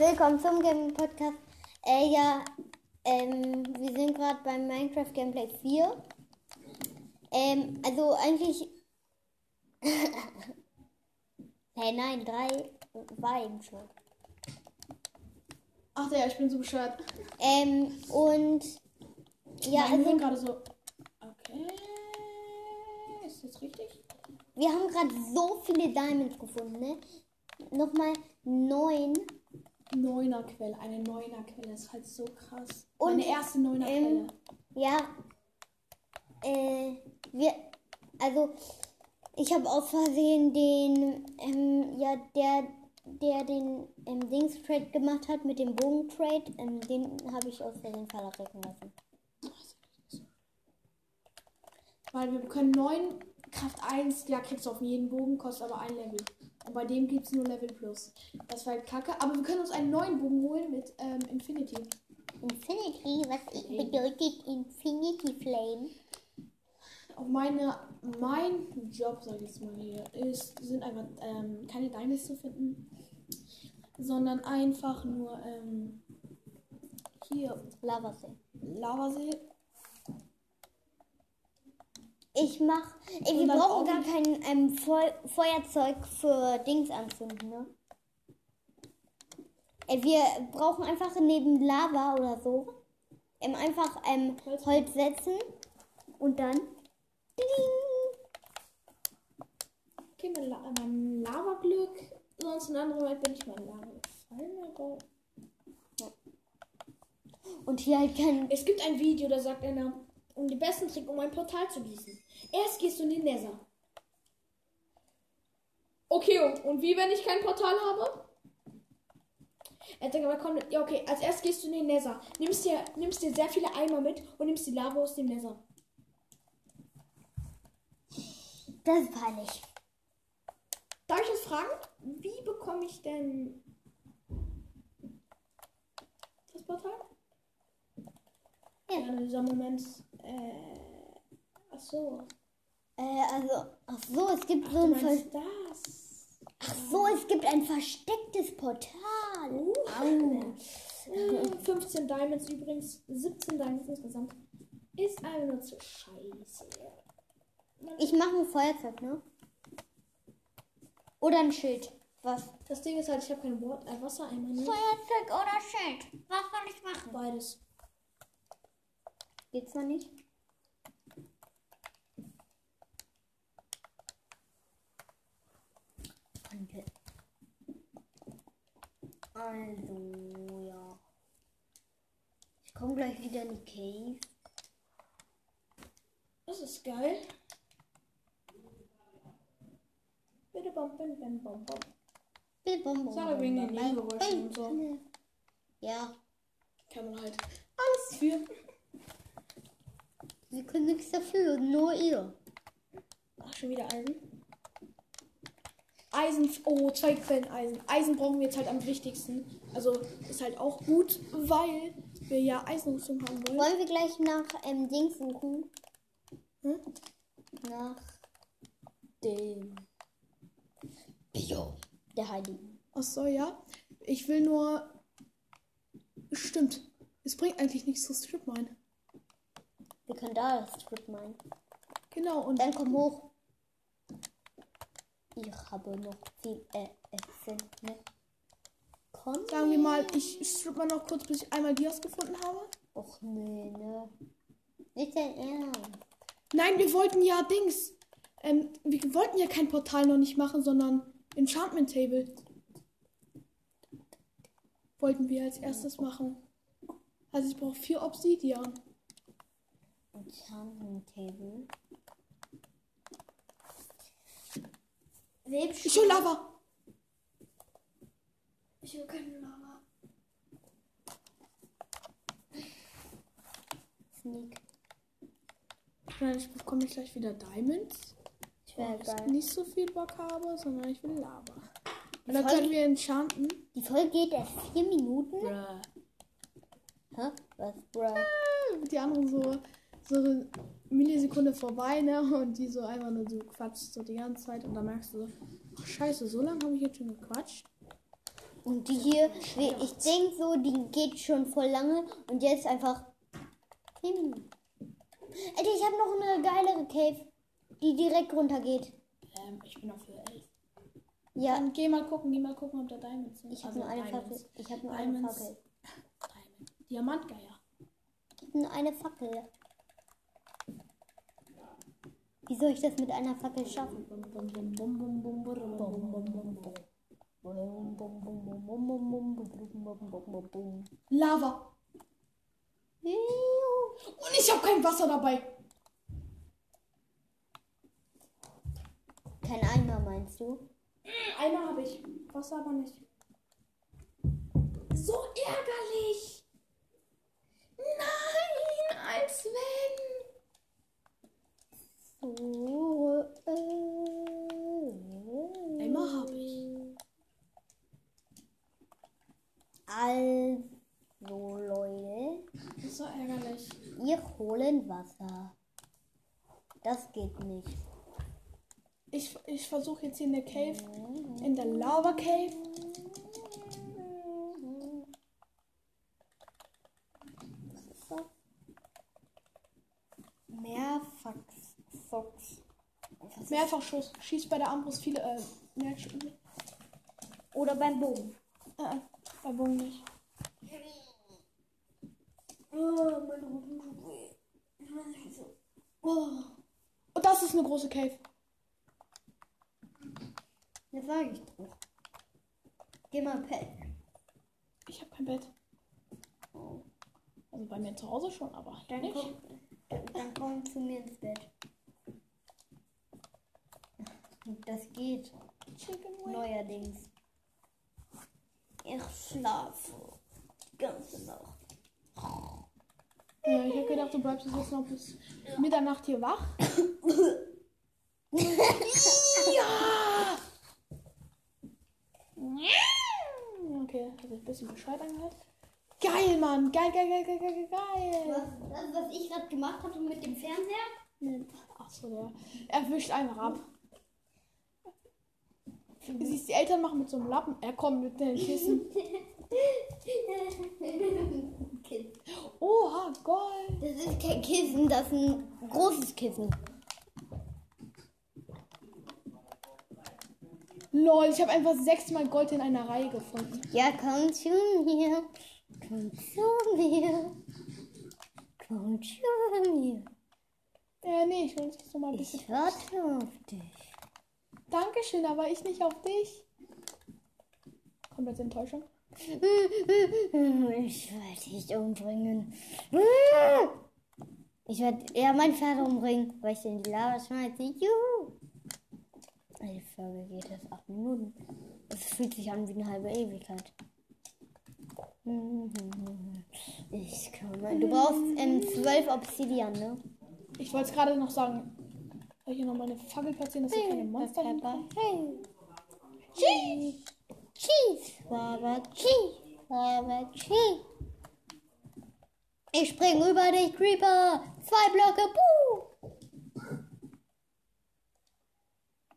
Willkommen zum Gaming Podcast. Äh, ja, ähm, wir sind gerade beim Minecraft Gameplay 4. Ähm, also eigentlich. hey, nein, 3 war eben schon. Ach ja, ich bin so bescheuert. Ähm, und. Ja, Nein, wir sind also. gerade so. Okay. Ist das richtig? Wir haben gerade so viele Diamonds gefunden, ne? Nochmal neun. Neunerquelle. Eine Neunerquelle ist halt so krass. Und, Meine erste Neunerquelle. ähm, Ja. Äh, wir. Also, ich habe aus Versehen den. Ähm, ja, der. Der den ähm, Dings Trade gemacht hat mit dem Bogen Trade, ähm, den habe ich aus Versehen verrecken lassen. Weil wir können 9 Kraft 1, ja, kriegst du auf jeden Bogen, kostet aber ein Level. Und bei dem gibt es nur Level Plus. Das war halt kacke. Aber wir können uns einen neuen Bogen holen mit ähm, Infinity. Infinity, was bedeutet Infinity Flame? Auch meine, mein Job, sag ich jetzt mal hier, ist, sind einfach ähm, keine Diamonds zu finden, sondern einfach nur ähm, hier Lavasee. Lavasee. Ich mach. Ey, wir brauchen auch gar kein ähm, Feu Feuerzeug für Dings anzünden, ne? Ey, wir brauchen einfach neben Lava oder so ähm, einfach ähm, Holz. Setzen und dann. Ding. Okay, mein, La mein Lava-Glück. Sonst in anderen Welt bin ich mal in Lava aber. Und hier halt kein. Es gibt ein Video, da sagt einer, um den besten Trick, um ein Portal zu gießen. Erst gehst du in den Nether. Okay, und- und wie, wenn ich kein Portal habe? Er ja, okay, als erst gehst du in den Nether. Nimmst dir, nimmst dir sehr viele Eimer mit und nimmst die Lava aus dem Nether. Das ist peinlich. Darf ich das fragen? Wie bekomme ich denn das Portal? Ja. Dieser Moment. Äh, ach so. Äh, also. Ach so, es gibt so Du ein. Ver das? ach so, es gibt ein verstecktes Portal. Au. Äh, 15 Diamonds übrigens, 17 Diamonds insgesamt. Ist einfach nur zu scheiße. Ich mache ein Feuerzeug, ne? Oder ein Schild. Was? Das Ding ist halt, ich habe kein Wort, äh, Wassereimer, ne? Feuerzeug oder Schild? Was soll ich machen? Beides. Geht's noch nicht? Danke. Also, ja. Ich komme gleich wieder in die Cave. Das ist geil. Bitte bom, bim, bim, bom, bom. Bim, bum, bum, Sorry wegen den Nebengeräuschen und so. Ja, Kann man halt alles für. Sie können nichts dafür, nur ihr. Ach, schon wieder Eisen. Eisen, oh, zwei Quellen Eisen. Eisen brauchen wir jetzt halt am wichtigsten. Also ist halt auch gut, weil wir ja Eisenrüstung haben wollen. Wollen wir gleich nach ähm, Dings suchen? Hm? Nach dem Bio der Heiligen. Ach so, ja. Ich will nur. Stimmt. Es bringt eigentlich nichts zu Strip Mine. Wir können da das Strip meinen. Genau, und Dann komm hoch. Ich habe noch viel äh, Essen. Ne? Komm. sagen wir mal, ich strip mal noch kurz, bis ich einmal Dias gefunden habe. Och nee, ne. Nicht dein Ernst. Nein, wir wollten ja Dings. Ähm, wir wollten ja kein Portal noch nicht machen, sondern Enchantment Table. Wollten wir als erstes machen. Also ich brauche vier Obsidian. Enchanting Table. Ich hol Lava. Ich will keine Lava. Sneak. Ich bekomme ich gleich wieder Diamonds. Ich Weil ich geil. nicht so viel Bock habe, sondern ich will Lava. Und dann Folge- können wir enchanten. Die Folge geht erst vier Minuten. Bruh. Hä? Was, bruh? Die anderen so, so eine Millisekunde vorbei, ne? Und die so einfach nur so quatscht so die ganze Zeit. Und dann merkst du so, ach scheiße, so lange habe ich jetzt schon gequatscht. Und die hier, ich denke so, die geht schon voll lange und jetzt einfach 10 Minuten. Alter, ich habe noch eine geilere Cave, die direkt runtergeht. Ähm, ich bin auf Höhe 11. Ja, Dann geh mal gucken, geh mal gucken, ob da Diamonds sind. ich habe Also nur eine. Fackel. Ich habe nur eine Diamonds. Fackel. Diamond. Diamantgeier. Ich habe nur eine Fackel. Wie soll ich das mit einer Fackel schaffen? Lava. Und ich habe kein Wasser dabei. Kein Eimer meinst du? Eimer habe ich, Wasser aber nicht. So ärgerlich. Nein, als wenn. So, äh, Eimer habe ich. Also, Leute, Das ist so ärgerlich. wir holen Wasser. Das geht nicht. Ich, ich versuche jetzt hier in der Cave, in der Lava Cave. Was ist das? Mehrfax. Fox. Was ist- Mehrfachschuss. Schießt bei der Armbrust viele, äh, mehr Oder beim Bogen. äh, äh, bei Bogen nicht. Oh, mein Rücken tut weh. Oh. Und das ist eine große Cave. Das sag ich doch. Geh mal pennen. Ich habe kein Bett. Also bei mir zu Hause schon, aber Dann nicht. komm, dann, dann komm zu mir ins Bett. Das geht. Neuerdings. Ich schlafe. Die ganze Nacht. Ja, ich habe gedacht, du bleibst jetzt noch bis Mitternacht hier wach. ja! Okay, hat sich ein bisschen Bescheid angehört. Geil, Mann! Geil, geil, geil, geil, geil, geil! Was, das, was ich gerade gemacht hatte mit dem Fernseher? Achso, der. Er wischt einfach ab. Du siehst, die Eltern machen mit so einem Lappen. Er kommt mit den Kissen. Kissen. Oha, Gold! Das ist kein Kissen, das ist ein großes Kissen. Lol, ich habe einfach sechsmal Gold in einer Reihe gefunden. Ja, komm zu mir. Komm zu mir. Komm zu mir. Äh, nee, ich will jetzt mal ein bisschen. Ich warte auf dich. Dankeschön, aber ich nicht auf dich. Komplette Enttäuschung. Ich werde dich umbringen. Ich werde eher mein Pferd umbringen, weil ich den in die Lava schmeiße. Juhu! Die Folge geht jetzt acht Minuten. Es fühlt sich an wie eine halbe Ewigkeit. Ich komme. Du brauchst ähm, zwölf Obsidian, ne? Ich wollte es gerade noch sagen. Soll ich hier noch mal eine Fackel platzieren, dass hier keine Monster hinkommen? Hey. Cheese. Cheese. Baba Cheese. Baba Cheese. Ich spring über dich, Creeper. Zwei Blöcke. Puh.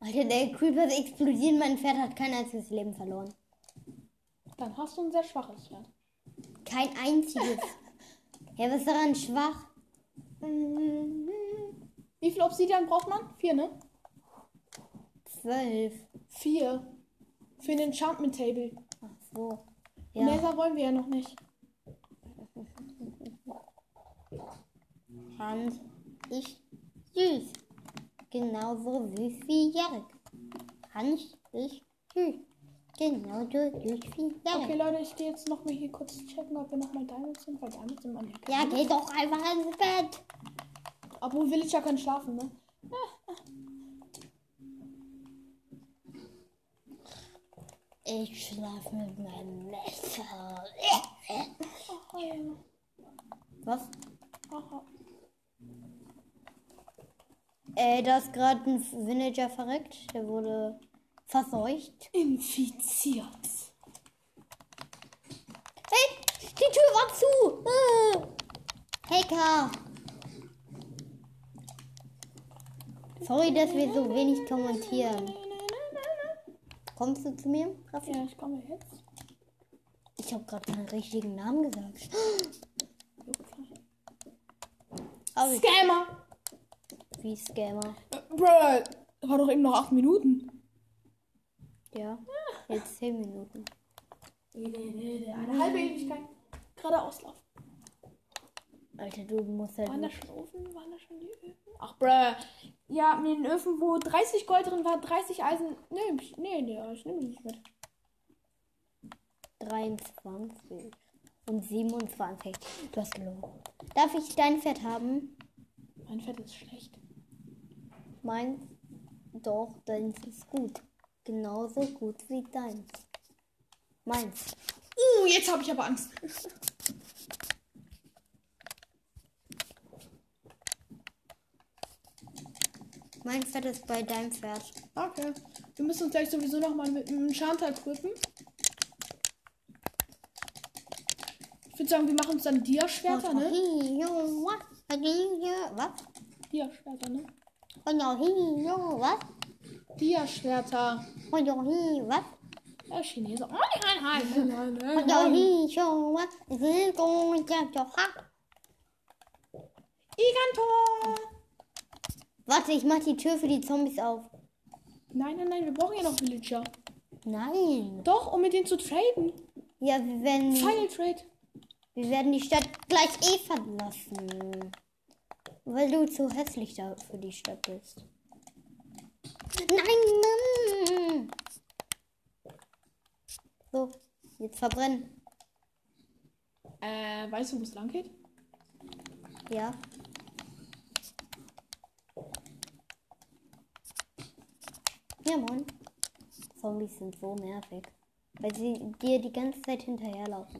Alter, der Creeper explodiert. Mein Pferd hat kein einziges Leben verloren. Dann hast du ein sehr schwaches Pferd. Kein einziges. ja, was ist daran schwach? Wie viel Obsidian braucht man? Vier, ne? Zwölf. Vier. Für ein Enchantment Table. Ach so. Ja. Nether wollen wir ja noch nicht. Hans ist süß. Genauso süß wie Jarek. Hans ist süß. Genauso süß wie Jarek. Okay, Leute, ich gehe jetzt noch mal hier kurz checken, ob wir noch mal Diamonds sind, weil Diamonds sind meine Ja, geh doch einfach ins Bett. Obwohl Villager kann schlafen, ne? Ich schlafe mit meinem Messer. Was? Aha. Äh, da ist gerade ein Villager verreckt. Der wurde verseucht. Infiziert. Hey, die Tür war zu. Äh. Hacker. Sorry, dass wir so wenig kommentieren. Kommst du zu mir, Raffi? Ja, ich komme jetzt. Ich habe gerade keinen richtigen Namen gesagt. Aber Scammer! wie Scammer. Äh, Bruh, war doch eben noch 8 Minuten. Ja. Jetzt 10 Minuten. Eine halbe Ewigkeit. Gerade Auslauf. Alter, du musst halt. Waren da schon Ofen? Waren da schon die Öfen? Ach, bruh. Ja, in den Öfen, wo 30 Gold drin war, 30 Eisen. Nee, nee, nee, ich nehme nicht mit. 23 und 27. Du hast gelogen. Darf ich dein Pferd haben? Mein Fett ist schlecht. Meins? Doch, deins ist gut. Genauso gut wie deins. Meins. Uh, jetzt habe ich aber Angst. Mein Pferd ist bei deinem Pferd. Okay. Wir müssen uns gleich sowieso nochmal mit einem Chantal equippen. Ich würde sagen, wir machen uns dann Dia-Schwerter, ne? Was? Dia-Schwerter, ne? Was? Dia-Schwerter. Was? Chinese. Oh, nein, nein, nein. Igantor! Warte, ich mach die Tür für die Zombies auf. Nein, nein, nein, wir brauchen ja noch Villager. Nein. Doch, um mit denen zu traden. Ja, wir werden, Final Trade. wir werden die Stadt gleich eh verlassen. Weil du zu hässlich da für die Stadt bist. Nein, Mann. So, jetzt verbrennen. Äh, weißt du, wo es lang geht? Ja. Ja, moin. Zombies sind so nervig. Weil sie dir die ganze Zeit hinterherlaufen.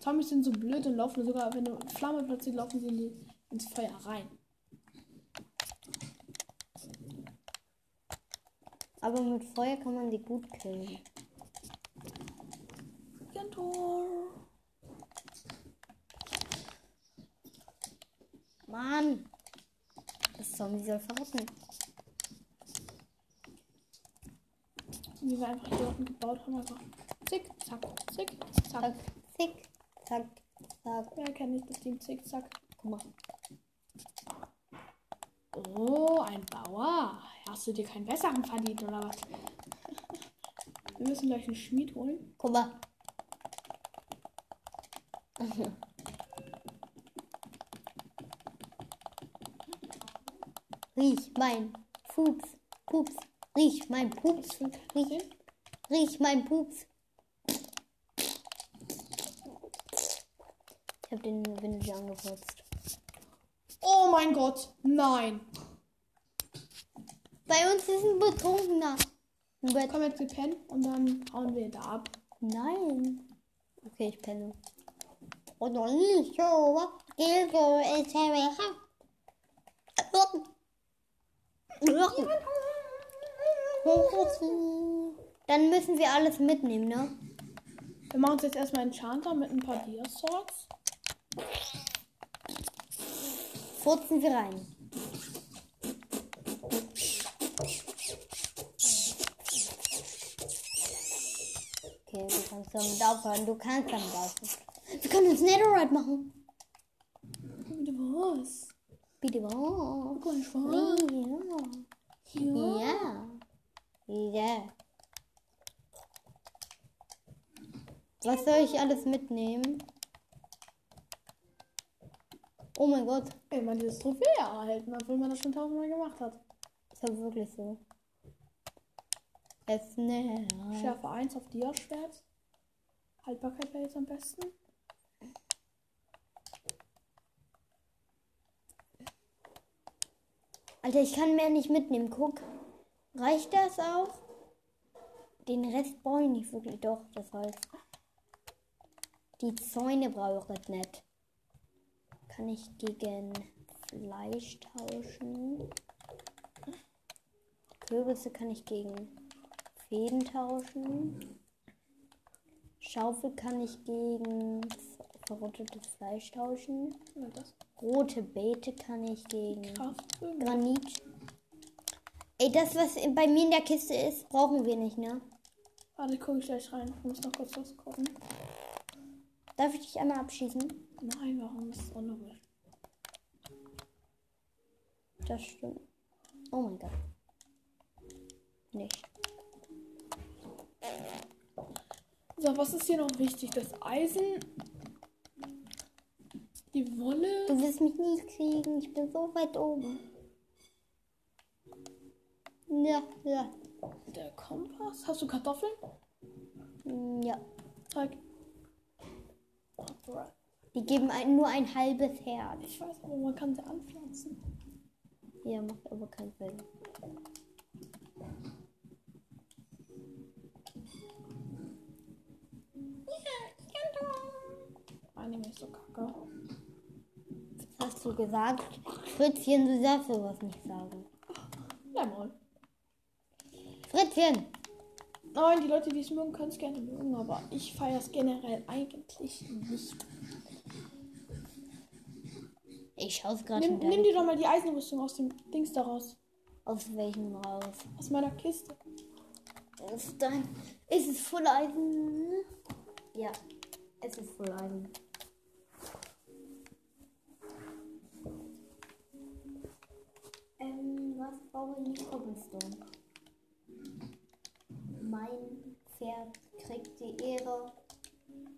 Zombies sind so blöd und laufen sogar, wenn du Flamme platziert, laufen sie in die, ins Feuer rein. Aber mit Feuer kann man sie gut killen. Igantor. Mann! Das Zombie soll verrotten. Wie wir einfach hier unten gebaut haben, einfach zick, zack, zick, zack. Zack, zick, zack, zack. Wer kennt nicht das Team zick, zack? Guck mal. Oh, ein Bauer. Hast du dir keinen besseren verdient, oder was? Wir müssen gleich einen Schmied holen. Guck mal. Riech mein Pups, Pups, riech mein Pups, riech, riech mein Pups. Ich hab den Windel angefurzt. Oh mein Gott, nein. Bei uns ist ein Betrunkener. Bett. Komm jetzt, wir pennen und dann hauen wir da ab. Nein. Okay, ich penne. Und noch nicht so, was geht so, ist Dann müssen wir alles mitnehmen, ne? Wir machen uns jetzt erstmal einen Chanter mit ein paar Dia-Swords. Furzen wir rein. Okay, du kannst damit aufhören. Du kannst damit aufhören. Wir können uns Netherite machen. Bitte was? Bitte was? Mal, Schwarz. Ja. Ja. Ja. Ja. Was soll ich alles mitnehmen? Oh mein Gott, Ey, man dieses Trophäe erhalten, obwohl man das schon tausendmal gemacht hat. ist ja wirklich so. Es näher. Schärfe 1 auf Dia-Schwert. Haltbarkeit wäre jetzt am besten. Alter, ich kann mehr nicht mitnehmen. Guck. Reicht das auch? Den Rest brauche ich nicht wirklich. Doch, das heißt. Die Zäune brauche ich nicht. Kann ich gegen Fleisch tauschen? Kürbisse kann ich gegen Fäden tauschen. Schaufel kann ich gegen verrottetes Fleisch tauschen. Rote Beete kann ich gegen Kraftbögen. Granit. Ey, das, was bei mir in der Kiste ist, brauchen wir nicht, ne? Warte, gucke ich gleich rein. Ich muss noch kurz was gucken. Darf ich dich einmal abschießen? Nein, warum ist es unlogisch? Das stimmt. Oh mein Gott. Nicht. So, was ist hier noch wichtig? Das Eisen, die Wolle. Du wirst mich nie kriegen. Ich bin so weit oben. Ja, ja. Der Kompass. Hast du Kartoffeln? Mm, Ja. Zeig. Die geben ein, nur ein halbes Herz. Ich weiß, aber man kann sie anpflanzen. Ja, macht aber keinen Sinn. Einige ist so kacke. Was hast du gesagt? Fritzchen, du darfst sowas nicht sagen. Ja, mal. Fritzchen! Nein, die Leute, die es mögen, können es gerne mögen, aber ich feiere es generell eigentlich nicht. Ich schaue gerade Nimm, nimm dir doch mal die Eisenrüstung aus dem Dings daraus. Aus welchem raus? Aus meiner Kiste. Ist, dein... ist es Full Eisen? Ja, es ist Full Eisen. Ähm, was brauche ich nicht Cobblestone? Mein Pferd kriegt die Ehre.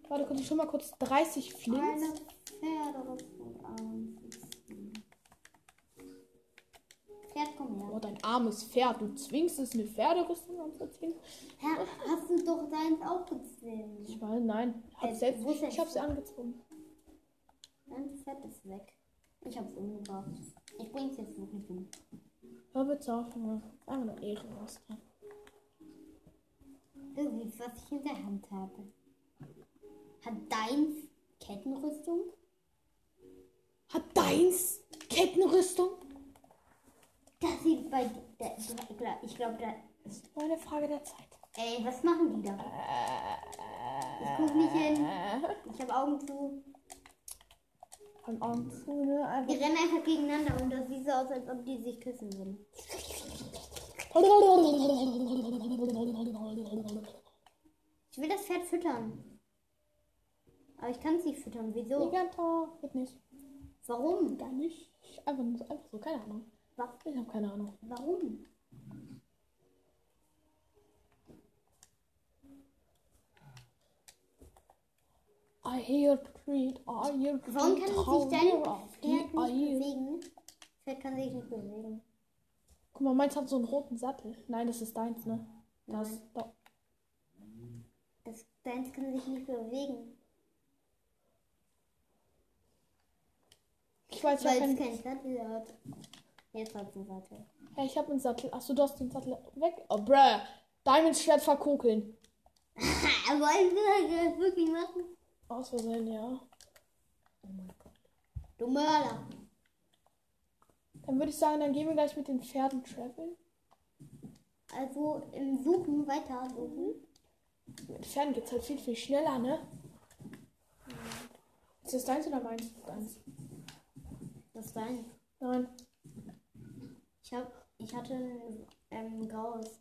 Warte, konnte ich schon mal kurz 30 Eine Flints? Pferderüstung anziehen. Pferd, komm her. Oh, dein armes Pferd. Du zwingst es, eine Pferderüstung anzuziehen? Herr, hast du doch deins auch gezwungen? Ich meine, nein. Hab Äh, selbst, ich habe sie Pferd? angezwungen. Dein Pferd ist weg. Ich hab's umgebracht. Ich bring's jetzt wirklich um. Hör bitte auf, Junge. Einfach eine Ehrenlast. Du siehst, was ich in der Hand habe. Hat deins Kettenrüstung? Hat deins Kettenrüstung? Das sieht bei der, ich glaube, da. Das ist nur eine Frage der Zeit. Ey, was machen die da? Ich guck nicht hin. Ich habe Augen zu. Von Augen zu, ne? Die rennen einfach gegeneinander und das sieht so aus, als ob die sich küssen würden. Ich will das Pferd füttern. Aber ich kann es nicht füttern. Wieso? Geht nicht. Warum? Gar nicht. Einfach, einfach so, keine Ahnung. Wa- Ich habe keine Ahnung. Warum? I hear treat, I hear treat. Warum kann sich dein you are, Pferd nicht bewegen? Pferd kann sich nicht bewegen. Guck mal, meins hat so einen roten Sattel. Nein, das ist deins, ne? Das, Nein. doch. Das, deins kann sich nicht bewegen. Ich weiß, es keinen. Sattel hat. Jetzt hat einen Sattel. Ja, ich habe einen Sattel. Achso, du hast den Sattel weg. Oh, bruh. Diamonds Schwert verkokeln. Wollen wir das wirklich machen? Aus Versehen, ja. Oh mein Gott. Du Mörder. Dann würde ich sagen, dann gehen wir gleich mit den Pferden traveln. Also im Suchen weiter suchen. Mit Pferden geht's halt viel, viel schneller, ne? Ist das deins oder meins? Deins. Das ist dein. Nein. Ich hab, ich hatte ein ähm, graues.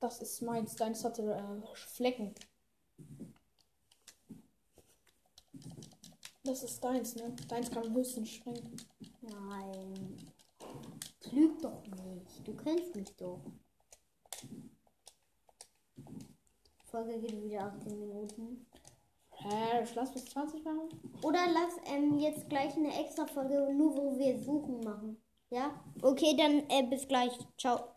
Das ist meins. Deins hatte äh, Flecken. Das ist deins, ne? Deins kann höchstens springen. Nein. Lüg doch nicht. Du kennst mich doch. Folge geht wieder 18 Minuten. Hä, ich lass bis 20 machen? Oder lass ähm, jetzt gleich eine extra Folge, nur wo wir suchen machen. Ja? Okay, dann äh, bis gleich. Ciao.